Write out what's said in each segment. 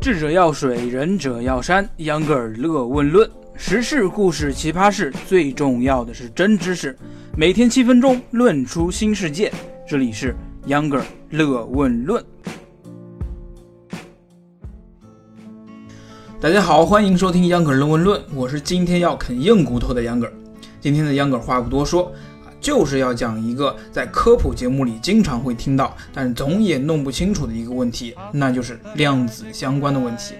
智者要水，仁者要山。秧歌儿乐问论，时事、故事、奇葩事，最重要的是真知识。每天七分钟，论出新世界。这里是秧歌儿乐问论。大家好，欢迎收听秧歌儿乐问论，我是今天要啃硬骨头的秧歌儿。今天的秧歌儿话不多说。就是要讲一个在科普节目里经常会听到，但总也弄不清楚的一个问题，那就是量子相关的问题。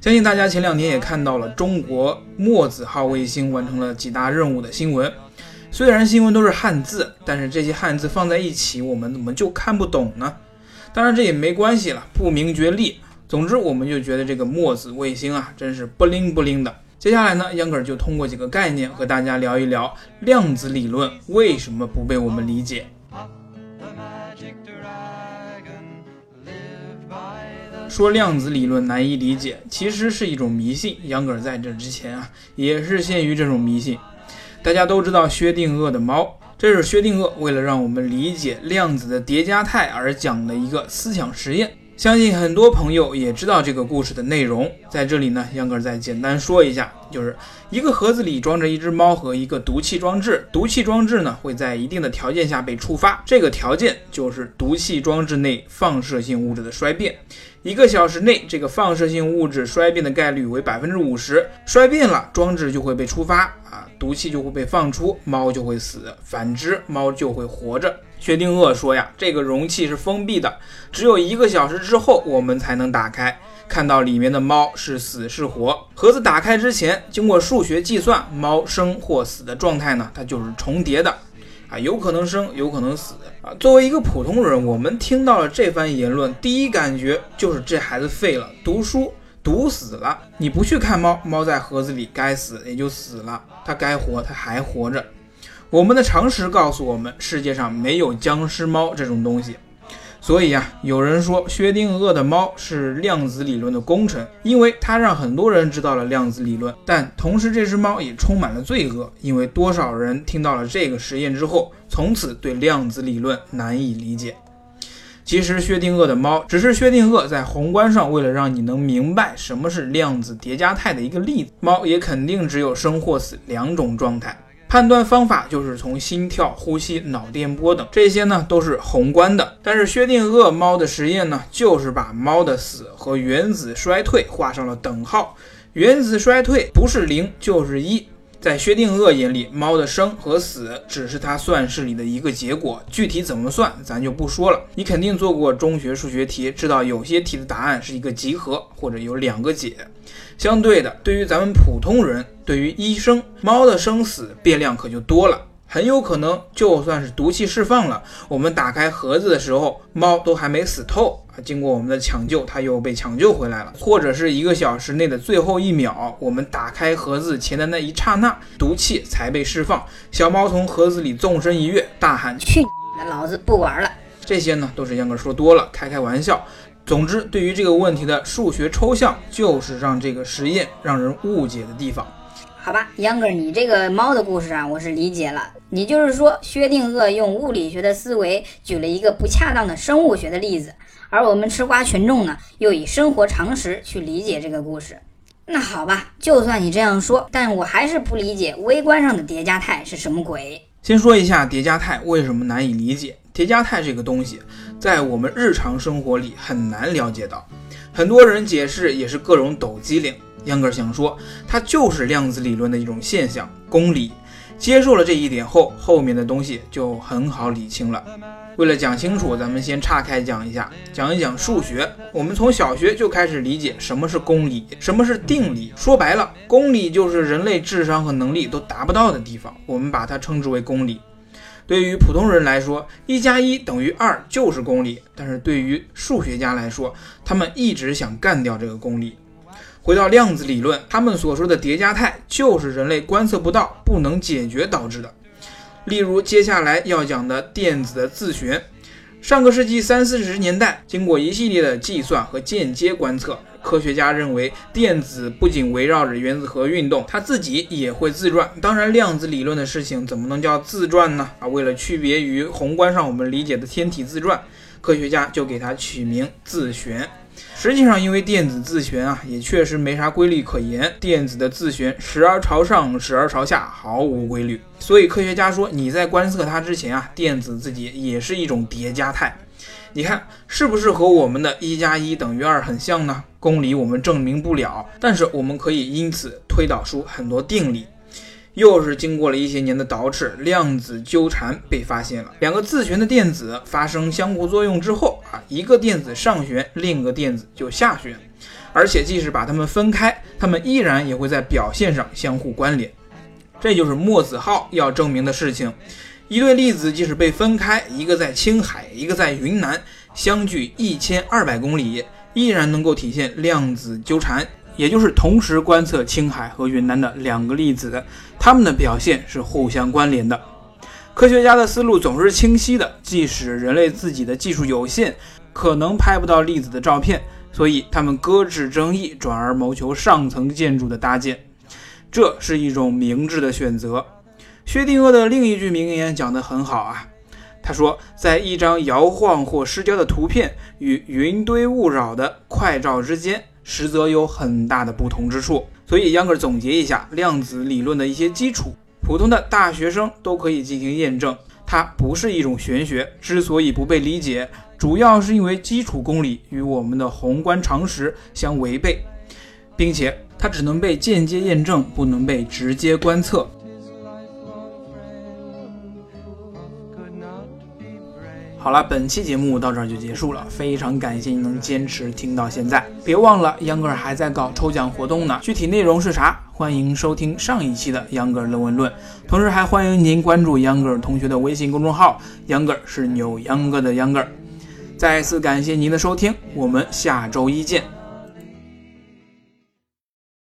相信大家前两天也看到了中国墨子号卫星完成了几大任务的新闻。虽然新闻都是汉字，但是这些汉字放在一起，我们怎么就看不懂呢？当然这也没关系了，不明觉厉。总之，我们就觉得这个墨子卫星啊，真是不灵不灵的。接下来呢，秧歌就通过几个概念和大家聊一聊量子理论为什么不被我们理解。说量子理论难以理解，其实是一种迷信。秧歌儿在这之前啊，也是陷于这种迷信。大家都知道薛定谔的猫，这是薛定谔为了让我们理解量子的叠加态而讲的一个思想实验。相信很多朋友也知道这个故事的内容，在这里呢，杨哥再简单说一下，就是一个盒子里装着一只猫和一个毒气装置，毒气装置呢会在一定的条件下被触发，这个条件就是毒气装置内放射性物质的衰变。一个小时内，这个放射性物质衰变的概率为百分之五十，衰变了，装置就会被触发啊，毒气就会被放出，猫就会死；反之，猫就会活着。薛定谔说呀，这个容器是封闭的，只有一个小时之后我们才能打开，看到里面的猫是死是活。盒子打开之前，经过数学计算，猫生或死的状态呢，它就是重叠的，啊，有可能生，有可能死啊。作为一个普通人，我们听到了这番言论，第一感觉就是这孩子废了，读书读死了。你不去看猫，猫在盒子里该死也就死了，它该活它还活着。我们的常识告诉我们，世界上没有僵尸猫这种东西。所以呀，有人说薛定谔的猫是量子理论的功臣，因为它让很多人知道了量子理论。但同时，这只猫也充满了罪恶，因为多少人听到了这个实验之后，从此对量子理论难以理解。其实，薛定谔的猫只是薛定谔在宏观上为了让你能明白什么是量子叠加态的一个例子。猫也肯定只有生或死两种状态。判断方法就是从心跳、呼吸、脑电波等这些呢，都是宏观的。但是薛定谔猫的实验呢，就是把猫的死和原子衰退画上了等号。原子衰退不是零就是一。在薛定谔眼里，猫的生和死只是他算式里的一个结果，具体怎么算咱就不说了。你肯定做过中学数学题，知道有些题的答案是一个集合，或者有两个解。相对的，对于咱们普通人，对于医生，猫的生死变量可就多了。很有可能，就算是毒气释放了，我们打开盒子的时候，猫都还没死透。经过我们的抢救，他又被抢救回来了。或者是一个小时内的最后一秒，我们打开盒子前的那一刹那，毒气才被释放，小猫从盒子里纵身一跃，大喊：“去你的，老子不玩了！”这些呢，都是秧歌说多了，开开玩笑。总之，对于这个问题的数学抽象，就是让这个实验让人误解的地方。好吧，秧歌，你这个猫的故事啊，我是理解了。你就是说，薛定谔用物理学的思维举了一个不恰当的生物学的例子，而我们吃瓜群众呢，又以生活常识去理解这个故事。那好吧，就算你这样说，但我还是不理解微观上的叠加态是什么鬼。先说一下叠加态为什么难以理解。叠加态这个东西，在我们日常生活里很难了解到，很多人解释也是各种抖机灵。秧歌想说，它就是量子理论的一种现象，公理。接受了这一点后，后面的东西就很好理清了。为了讲清楚，咱们先岔开讲一下，讲一讲数学。我们从小学就开始理解什么是公理，什么是定理。说白了，公理就是人类智商和能力都达不到的地方，我们把它称之为公理。对于普通人来说，一加一等于二就是公理，但是对于数学家来说，他们一直想干掉这个公理。回到量子理论，他们所说的叠加态就是人类观测不到、不能解决导致的。例如，接下来要讲的电子的自旋，上个世纪三四十年代，经过一系列的计算和间接观测，科学家认为电子不仅围绕着原子核运动，它自己也会自转。当然，量子理论的事情怎么能叫自转呢？啊，为了区别于宏观上我们理解的天体自转。科学家就给它取名自旋。实际上，因为电子自旋啊，也确实没啥规律可言。电子的自旋时而朝上，时而朝下，毫无规律。所以科学家说，你在观测它之前啊，电子自己也是一种叠加态。你看，是不是和我们的一加一等于二很像呢？公理我们证明不了，但是我们可以因此推导出很多定理。又是经过了一些年的捯饬，量子纠缠被发现了。两个自旋的电子发生相互作用之后啊，一个电子上旋，另一个电子就下旋。而且即使把它们分开，它们依然也会在表现上相互关联。这就是墨子号要证明的事情。一对粒子即使被分开，一个在青海，一个在云南，相距一千二百公里，依然能够体现量子纠缠。也就是同时观测青海和云南的两个粒子，他们的表现是互相关联的。科学家的思路总是清晰的，即使人类自己的技术有限，可能拍不到粒子的照片，所以他们搁置争议，转而谋求上层建筑的搭建，这是一种明智的选择。薛定谔的另一句名言讲得很好啊，他说，在一张摇晃或失焦的图片与云堆雾扰的快照之间。实则有很大的不同之处，所以杨格总结一下量子理论的一些基础，普通的大学生都可以进行验证。它不是一种玄学，之所以不被理解，主要是因为基础公理与我们的宏观常识相违背，并且它只能被间接验证，不能被直接观测。好了，本期节目到这儿就结束了，非常感谢您能坚持听到现在。别忘了，秧歌儿还在搞抽奖活动呢，具体内容是啥？欢迎收听上一期的秧歌儿论文论，同时还欢迎您关注秧歌儿同学的微信公众号，秧歌儿是扭秧歌的秧歌儿。再次感谢您的收听，我们下周一见。